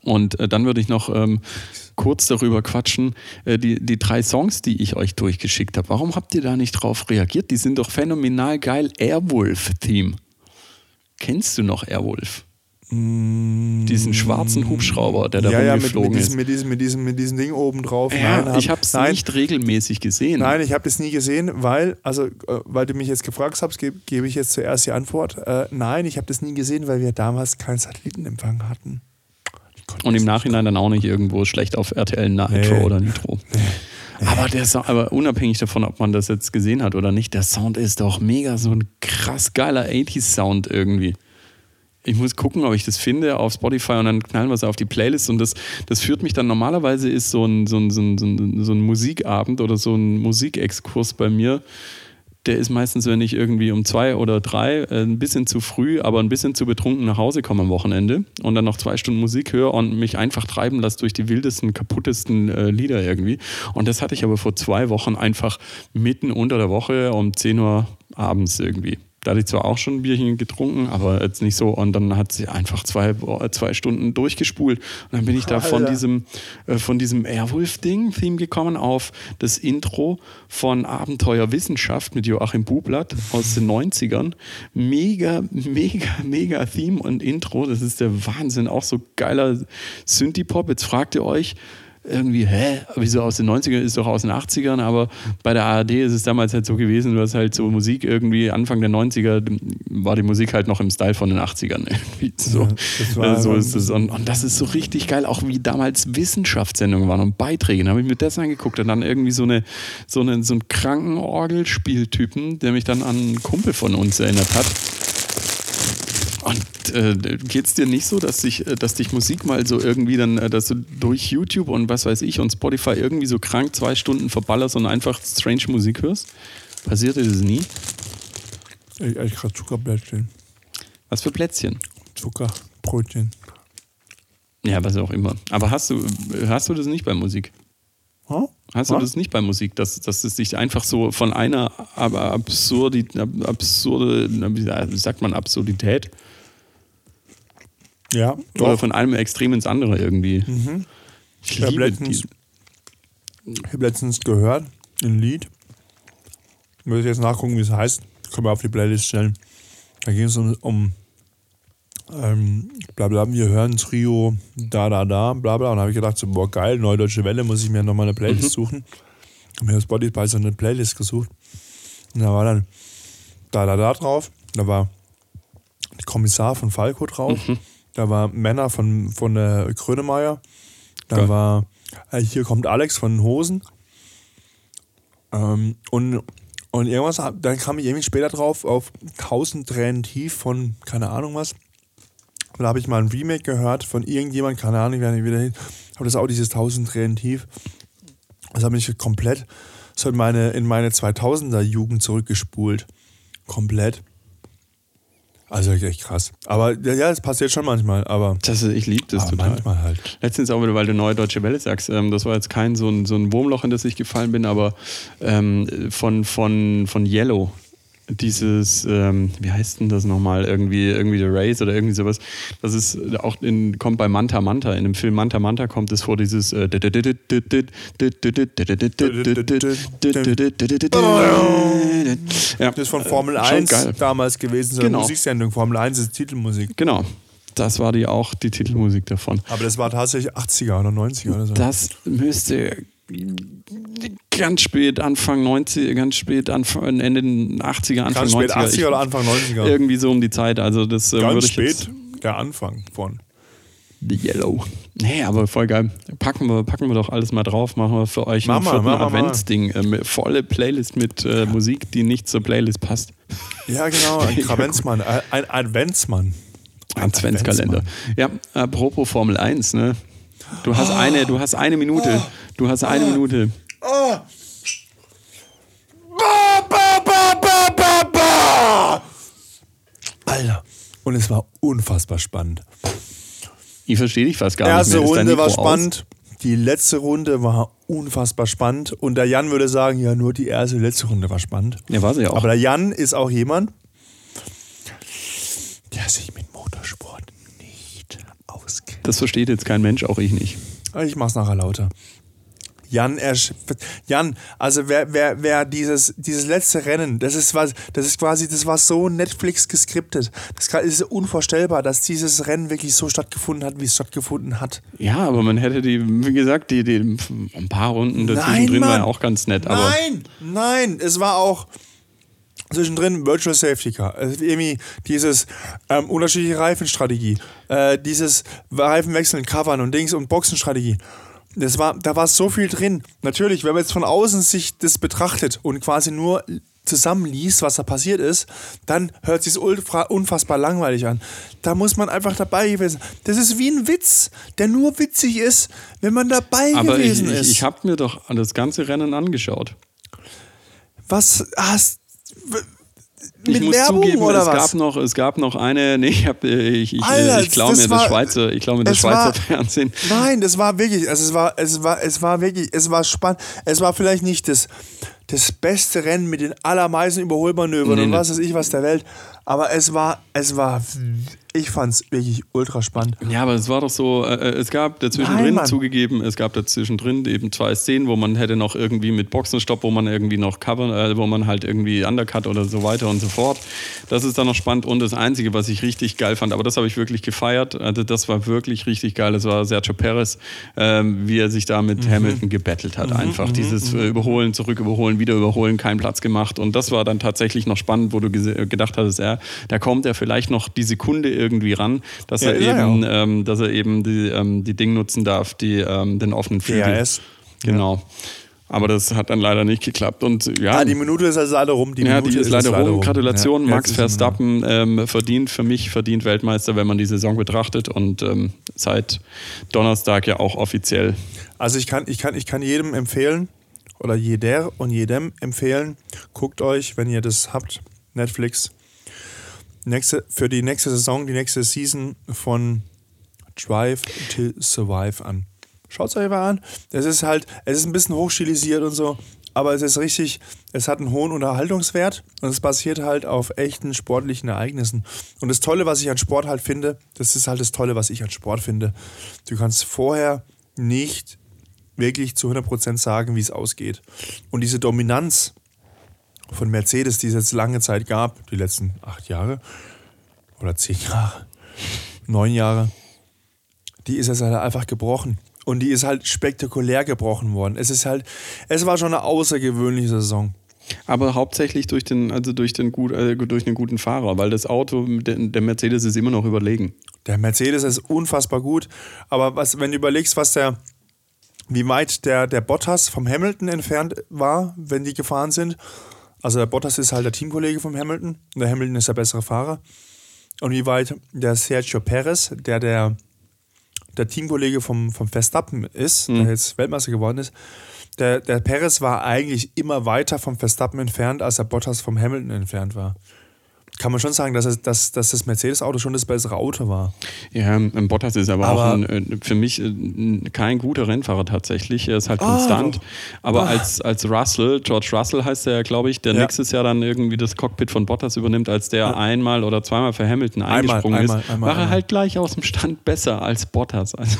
Und äh, dann würde ich noch ähm, kurz darüber quatschen, äh, die, die drei Songs, die ich euch durchgeschickt habe. Warum habt ihr da nicht drauf reagiert? Die sind doch phänomenal geil. Airwolf-Theme. Kennst du noch Airwolf? Diesen schwarzen Hubschrauber, der da ja, ja, mit, rumgeflogen mit, ist. diesem, mit, diesem, mit, diesem, mit diesem Ding oben drauf. Ja, Nein, ich habe es nicht regelmäßig gesehen. Nein, ich habe das nie gesehen, weil, also, äh, weil du mich jetzt gefragt hast, gebe gebe ich jetzt zuerst die Antwort. Äh, nein, ich habe das nie gesehen, weil wir damals keinen Satellitenempfang hatten. Und im Nachhinein dann auch nicht irgendwo schlecht auf RTL Nitro Nee. oder Nitro. Aber, der Sound, aber unabhängig davon, ob man das jetzt gesehen hat oder nicht, der Sound ist doch mega so ein krass geiler 80s-Sound irgendwie. Ich muss gucken, ob ich das finde auf Spotify und dann knallen wir es auf die Playlist. Und das, das führt mich dann normalerweise ist so ein, so, ein, so, ein, so, ein, so ein Musikabend oder so ein Musikexkurs bei mir. Der ist meistens, wenn ich irgendwie um zwei oder drei äh, ein bisschen zu früh, aber ein bisschen zu betrunken nach Hause komme am Wochenende und dann noch zwei Stunden Musik höre und mich einfach treiben lasse durch die wildesten, kaputtesten äh, Lieder irgendwie. Und das hatte ich aber vor zwei Wochen einfach mitten unter der Woche um 10 Uhr abends irgendwie. Da hatte ich zwar auch schon ein Bierchen getrunken, aber jetzt nicht so. Und dann hat sie einfach zwei, zwei Stunden durchgespult. Und dann bin ich da von diesem, äh, von diesem Airwolf-Ding-Theme gekommen auf das Intro von Abenteuer Wissenschaft mit Joachim Bublatt aus den 90ern. Mega, mega, mega Theme und Intro. Das ist der Wahnsinn. Auch so geiler Synthie-Pop. Jetzt fragt ihr euch, irgendwie, hä, wieso aus den 90ern ist doch aus den 80ern, aber bei der ARD ist es damals halt so gewesen, du hast halt so Musik irgendwie, Anfang der 90er war die Musik halt noch im Style von den 80ern irgendwie. So, Ja, das war Äh, so ist es. Und, und das ist so richtig geil, auch wie damals Wissenschaftssendungen waren und Beiträge. Da habe ich mir das angeguckt und dann irgendwie so, eine, so, eine, so einen kranken Orgelspieltypen, der mich dann an einen Kumpel von uns erinnert hat. Äh, geht es dir nicht so, dass dich, äh, dass dich Musik mal so irgendwie dann, äh, dass du durch YouTube und was weiß ich und Spotify irgendwie so krank zwei Stunden verballerst und einfach strange Musik hörst? Passiert dir das nie? Ich esse gerade Zuckerblättchen. Was für Plätzchen? Zuckerbrötchen. Ja, was auch immer. Aber hast du, hast du das nicht bei Musik? Huh? Hast du Was? das nicht bei Musik, dass, dass es dich einfach so von einer aber absurdi, absurde, wie sagt man, Absurdität Ja, oder doch. Mhm. von einem Extrem ins andere irgendwie. Ich Ich habe letztens, ich hab letztens gehört, ein Lied. Muss ich jetzt nachgucken, wie es heißt. Können wir auf die Playlist stellen. Da ging es um, um ähm, bla bla, wir hören Trio, da, da, da, bla bla. Und habe ich gedacht, so, boah, geil, Neue Deutsche Welle, muss ich mir nochmal eine Playlist suchen. Habe mir auf Spotify so eine Playlist gesucht. Und da war dann da, da, da drauf. Da war der Kommissar von Falco drauf. Da war Männer von, von der Grönemeyer. Da Geil. war äh, hier kommt Alex von Hosen. Ähm, und, und irgendwas, dann kam ich irgendwie später drauf auf 1000 Tränen tief von keine Ahnung was. Und da habe ich mal ein Remake gehört von irgendjemand, keine Ahnung, wer nicht wieder hin. Aber das ist auch dieses 1000 Tränen tief. Das hat mich komplett so in meine, in meine 2000er Jugend zurückgespult. Komplett. Also echt krass. Aber ja, es passiert schon manchmal, aber, das, ich liebe das aber total. manchmal halt. Letztens auch wieder, weil du Neue Deutsche Welle sagst, ähm, das war jetzt kein so ein, so ein Wurmloch, in das ich gefallen bin, aber ähm, von, von, von Yellow, dieses, ähm, wie heißt denn das nochmal, irgendwie, irgendwie The Race oder irgendwie sowas, das ist auch in, kommt bei Manta Manta, in dem Film Manta Manta kommt es vor, dieses äh, ja, Das ist von Formel schon 1 geil. damals gewesen, so eine Genau. Musiksendung. Formel 1 ist Titelmusik. Genau, das war die auch die Titelmusik davon. Aber das war tatsächlich 80er oder 90er oder so. Das müsste ganz spät, Anfang 90, ganz spät, Anfang, Ende 80er, Anfang Ganz spät 90er. 80er oder Anfang 90er. Irgendwie so um die Zeit. Also das äh, würde Ganz ich spät der Anfang von. The Yellow. Nee, aber voll geil. Packen wir, packen wir doch alles mal drauf. Machen wir für euch Mach ein vierten Adventsding. Äh, volle Playlist mit äh, Musik, die nicht zur Playlist passt. Ja, genau, ein Kravenzmann, ein ein Adventsmann. Adventskalender. Ja, apropos Formel 1, ne? Du hast eine, du hast eine Minute. Du hast eine Minute. Ba, ba, ba, ba, ba, ba. Alter. Und es war unfassbar spannend. Ich verstehe dich fast gar Erste nicht dein Runde war Mikro aus? spannend. Die letzte Runde war unfassbar spannend. Und der Jan würde sagen, ja, nur die erste, letzte Runde war spannend. Ja, war sie ja auch. Aber der Jan ist auch jemand, der sich mit. Das versteht jetzt kein Mensch, auch ich nicht. Ich mach's nachher lauter. Jan, Jan, also wer, wer, wer dieses, dieses letzte Rennen, das ist was, das ist quasi, das war so Netflix geskriptet. Das ist unvorstellbar, dass dieses Rennen wirklich so stattgefunden hat, wie es stattgefunden hat. Ja, aber man hätte die, wie gesagt, die, die ein paar Runden dazwischen Nein, drin waren auch ganz nett. Nein, nein, es war auch zwischendrin Virtual Safety Car. Also irgendwie dieses ähm, unterschiedliche Reifenstrategie, äh, dieses Reifen wechseln, covern und Dings und Boxenstrategie. Das war, da war so viel drin. Natürlich, wenn man jetzt von außen sich das betrachtet und quasi nur zusammenliest, was da passiert ist, dann hört sich ultra unfassbar langweilig an. Da muss man einfach dabei gewesen. Das ist wie ein Witz, der nur witzig ist, wenn man dabei aber ich, gewesen ich, ist. ich habe mir doch das ganze Rennen angeschaut. Was hast Ich mit muss Werbung zugeben, oder es was? gab noch, es gab noch eine, nee, ich, hab, äh, ich, ich, Alter, äh, ich das mir war- das Schweizer, ich klaue mir das es war- Schweizer Fernsehen. Nein, das war wirklich, also es war, es war, es war wirklich, es war spannend. Es war vielleicht nicht das, das beste Rennen mit den allermeisten Überholmanövern Nee, und was weiß ich was der Welt, aber es war, es war, ich fand es wirklich ultra spannend. Ja, aber es war doch so, äh, äh, es gab dazwischendrin Nein, Mann. zugegeben, es gab dazwischendrin eben zwei Szenen, wo man hätte noch irgendwie mit Boxenstopp, wo man irgendwie noch covern, äh, wo man halt irgendwie Undercut oder so weiter und so fort. Das ist dann noch spannend und das Einzige, was ich richtig geil fand, aber das habe ich wirklich gefeiert, also das war wirklich richtig geil, das war Sergio Perez, ähm, wie er sich da Mhm. mit Hamilton gebettelt hat einfach. Dieses äh, Überholen, zurück überholen, wieder überholen, keinen Platz gemacht und das war dann tatsächlich noch spannend, wo du äh, gedacht hattest, ja, da kommt er vielleicht noch die Sekunde irgendwie ran, dass Ja, er ist ja eben auch. ähm, dass er eben die, ähm, die Ding nutzen darf, die, ähm, den offenen Flügel. DRS. Genau. Aber das hat dann leider nicht geklappt. Und ja, Ah, die Minute ist also leider rum. Die ja, Minute die ist leider rum. Gratulation, Ja, Max ist Verstappen ähm, verdient für mich, verdient Weltmeister, wenn man die Saison betrachtet und ähm, seit Donnerstag ja auch offiziell. Also ich kann, ich kann, ich kann jedem empfehlen oder jeder und jedem empfehlen, guckt euch, wenn ihr das habt, Netflix, nächste, für die nächste Saison, die nächste Season von Drive to Survive an. Schaut es euch mal an. Es ist halt, es ist ein bisschen hochstilisiert und so, aber es ist richtig, es hat einen hohen Unterhaltungswert und es basiert halt auf echten sportlichen Ereignissen. Und das Tolle, was ich an Sport halt finde, das ist halt das Tolle, was ich an Sport finde. Du kannst vorher nicht wirklich zu 100% sagen, wie es ausgeht. Und diese Dominanz von Mercedes, die es jetzt lange Zeit gab, die letzten acht Jahre oder zehn Jahre, neun Jahre, die ist jetzt halt einfach gebrochen. Und die ist halt spektakulär gebrochen worden. Es ist halt, es war schon eine außergewöhnliche Saison. Aber hauptsächlich durch den, also durch den gut, äh, durch einen guten Fahrer, weil das Auto, der, der Mercedes ist immer noch überlegen. Der Mercedes ist unfassbar gut. Aber was, wenn du überlegst, was der, wie weit der, der Bottas vom Hamilton entfernt war, wenn die gefahren sind. Also der Bottas ist halt der Teamkollege vom Hamilton und der Hamilton ist der bessere Fahrer. Und wie weit der Sergio Perez, der der, der Teamkollege vom, vom Verstappen ist, der jetzt Weltmeister geworden ist, der, der Perez war eigentlich immer weiter vom Verstappen entfernt, als der Bottas vom Hamilton entfernt war. Kann man schon sagen, dass, es, dass, dass das Mercedes-Auto schon das bessere Auto war. Ja, Bottas ist aber, Aber- auch ein, äh, für mich äh, kein guter Rennfahrer tatsächlich. Er ist halt Ah, konstant. Aber Ah. als, als Russell, George Russell heißt er, glaube ich, der Ja. nächstes Jahr dann irgendwie das Cockpit von Bottas übernimmt, als der einmal oder zweimal für Hamilton eingesprungen einmal, ist, einmal, war er einmal. halt gleich aus dem Stand besser als Bottas. Also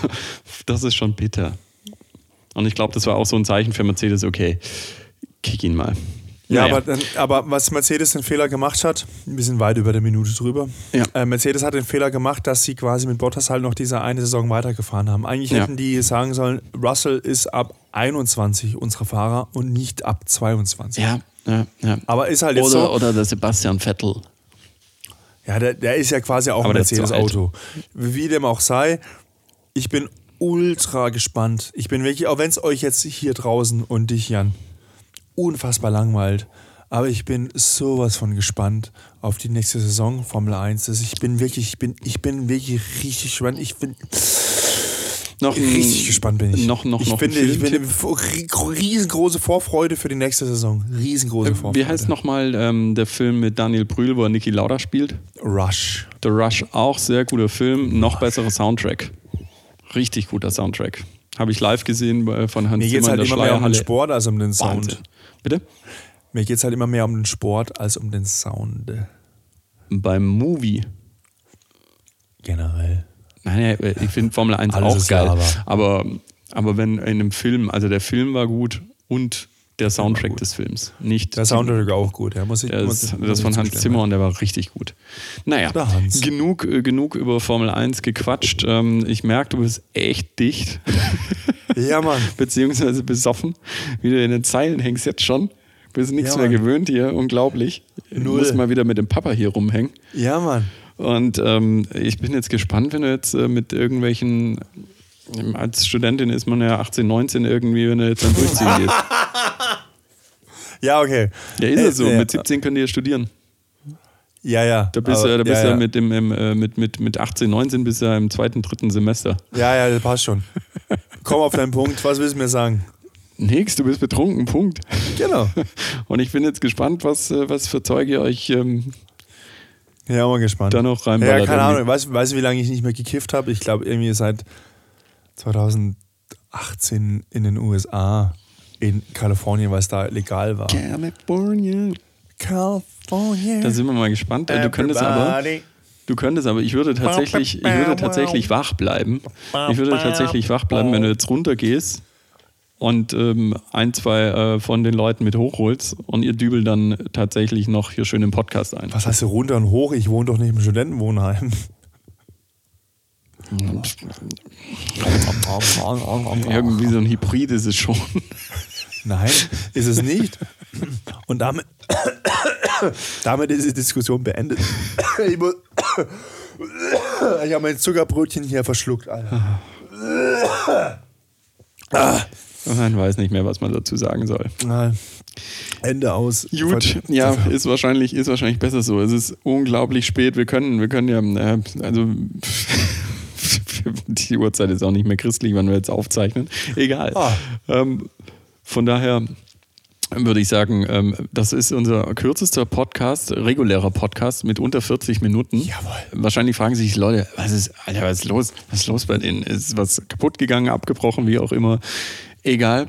das ist schon bitter. Und ich glaube, das war auch so ein Zeichen für Mercedes, okay, kick ihn mal. Ja, Naja. aber, dann, aber was Mercedes den Fehler gemacht hat, wir sind weit über der Minute drüber. Ja. Äh, Mercedes hat den Fehler gemacht, dass sie quasi mit Bottas halt noch diese eine Saison weitergefahren haben. Eigentlich Ja. hätten die sagen sollen, Russell ist ab 21 unsere Fahrer und nicht ab 22. ja, ja, ja. Aber ist halt jetzt Oder, so, oder der Sebastian Vettel. ja, der, der ist ja quasi auch Aber ein Mercedes-Auto. Wie dem auch sei, Ich bin ultra gespannt. Ich bin wirklich, auch wenn es euch jetzt hier draußen und dich, Jan, unfassbar langweilt. Aber ich bin sowas von gespannt auf die nächste Saison Formel 1. Also ich bin wirklich, ich bin, ich bin wirklich richtig gespannt. Ich bin Noch ein, richtig gespannt bin ich. Noch, noch, ich noch bin, ein ich bin riesengroße Vorfreude für die nächste Saison. Riesengroße Vorfreude. Wie heißt nochmal ähm, der Film mit Daniel Brühl, wo er Niki Lauda spielt? Rush. The Rush, auch sehr guter Film, noch besserer Soundtrack. Richtig guter Soundtrack. Habe ich live gesehen bei- von Hans Mir geht es Zimmer halt in der immer mehr um den Schleierhalle. Sport als um den Sound. Wahnsinn. Bitte? Mir geht es halt immer mehr um den Sport als um den Sound. Beim Movie. Generell. Nein, nein, ich finde Formel 1 Alles auch geil. Lava. Aber, aber wenn in einem Film, also der Film war gut und der Soundtrack des Films. Nicht Der Soundtrack auch gut. Ja, muss ich, Der muss, das von Hans. Zimmer und der war richtig gut. Naja, genug, äh, genug über Formel 1 gequatscht. Ähm, ich merke, du bist echt dicht, Ja, Mann. beziehungsweise besoffen. Wie du in den Zeilen hängst jetzt schon. Bist nichts Ja, mehr gewöhnt hier, unglaublich. Du musst mal wieder mit dem Papa hier rumhängen. Ja, Mann. Und ähm, ich bin jetzt gespannt, wenn du jetzt äh, mit irgendwelchen, als Studentin ist man ja 18, 19 irgendwie, wenn du jetzt dann durchziehen gehst. Ja, okay. Ja, ist es so. äh, Mit 17 könnt ihr ja studieren. Ja, ja. Da bist, du, ja, ja, mit, dem, im, äh, mit, mit, mit 18, 19 bist du ja im zweiten, dritten Semester. Ja, ja, das passt schon. Komm auf deinen Punkt. Was willst du mir sagen? Nix, du bist betrunken, Punkt. Genau. Und ich bin jetzt gespannt, was, äh, was für Zeug ihr euch ähm, Ja, mal gespannt. da noch reinballert. Ja, keine irgendwie. Ahnung. Weißt du, wie lange ich nicht mehr gekifft habe? Ich glaube, irgendwie seit 2018 in den USA, in Kalifornien, weil es da legal war. California. California. Da sind wir mal gespannt. Du könntest aber, du könntest aber, ich würde tatsächlich, ich würde tatsächlich wach bleiben. Ich würde tatsächlich wach bleiben, wenn du jetzt runtergehst und ähm, ein, zwei äh, von den Leuten mit hochholst und ihr dübelt dann tatsächlich noch hier schön im Podcast ein. Was heißt du runter und hoch? Ich wohne doch nicht im Studentenwohnheim. Irgendwie so ein Hybrid ist es schon. Nein, ist es nicht. Und damit, damit ist die Diskussion beendet. Ich, muss, ich habe mein Zuckerbrötchen hier verschluckt, Alter. Man weiß nicht mehr, was man dazu sagen soll. Nein. Ende aus. Gut, ja, ist wahrscheinlich, ist wahrscheinlich besser so. Es ist unglaublich spät. Wir können, wir können ja, äh, also die Uhrzeit ist auch nicht mehr christlich, wann wir jetzt aufzeichnen. Egal. Ah. Ähm, von daher würde ich sagen, ähm, das ist unser kürzester Podcast, regulärer Podcast mit unter 40 Minuten. Jawohl. Wahrscheinlich fragen sich die Leute, was ist, Alter, was ist los? Was ist los bei denen? Ist was kaputt gegangen, abgebrochen, wie auch immer? Egal.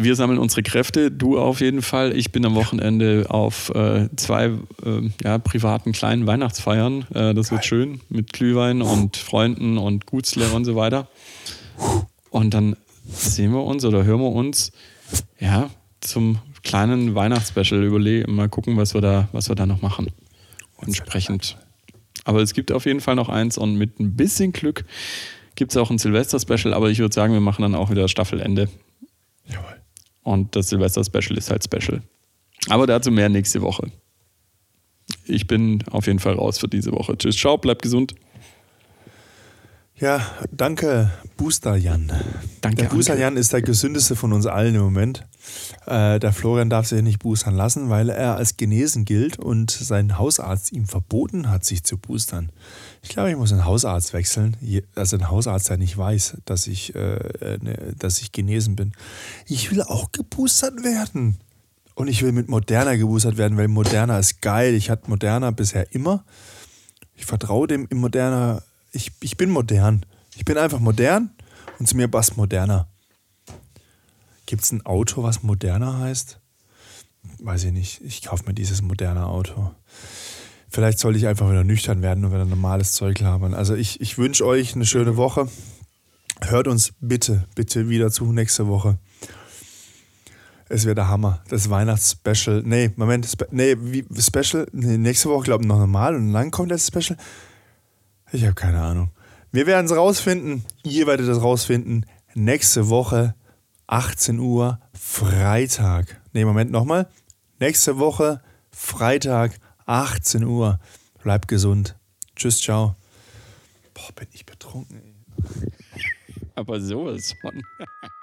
Wir sammeln unsere Kräfte, du auf jeden Fall. Ich bin am Wochenende auf äh, zwei äh, ja, privaten kleinen Weihnachtsfeiern. Äh, das wird schön mit Glühwein und Freunden und Gutsle und so weiter. Und dann sehen wir uns oder hören wir uns ja, zum kleinen Weihnachtsspecial überlegen, mal gucken, was wir da, was wir da noch machen. Entsprechend. Aber es gibt auf jeden Fall noch eins und mit ein bisschen Glück gibt es auch ein Silvester-Special, aber ich würde sagen, wir machen dann auch wieder Staffelende. Jawohl. Und das Silvester-Special ist halt Special. Aber dazu mehr nächste Woche. Ich bin auf jeden Fall raus für diese Woche. Tschüss, ciao, bleibt gesund. Ja, danke, Booster Jan. Danke, Der Booster Anke. Jan ist der gesündeste von uns allen im Moment. Äh, der Florian darf sich nicht boostern lassen, weil er als genesen gilt und sein Hausarzt ihm verboten hat, sich zu boostern. Ich glaube, ich muss einen Hausarzt wechseln. Also ein Hausarzt, der nicht weiß, dass ich, äh, ne, dass ich genesen bin. Ich will auch geboostert werden. Und ich will mit Moderna geboostert werden, weil Moderna ist geil. Ich hatte Moderna bisher immer. Ich vertraue dem im Moderna. Ich, ich bin modern. Ich bin einfach modern und zu mir passt moderner. Gibt es ein Auto, was moderner heißt? Weiß ich nicht. Ich kaufe mir dieses moderne Auto. Vielleicht soll ich einfach wieder nüchtern werden und wieder normales Zeug labern. Also ich, ich wünsche euch eine schöne Woche. Hört uns bitte, bitte wieder zu nächste Woche. Es wird der Hammer. Das Weihnachtsspecial. Nee, Moment. Spe nee, wie, Special. Nee, nächste Woche, glaube ich, noch normal und dann kommt das Special. Ich habe keine Ahnung. Wir werden es rausfinden. Ihr werdet es rausfinden. Nächste Woche, 18 Uhr, Freitag. Nee, Moment nochmal. Nächste Woche, Freitag, 18 Uhr. Bleibt gesund. Tschüss, ciao. Boah, bin ich betrunken. Ey. Aber sowas von.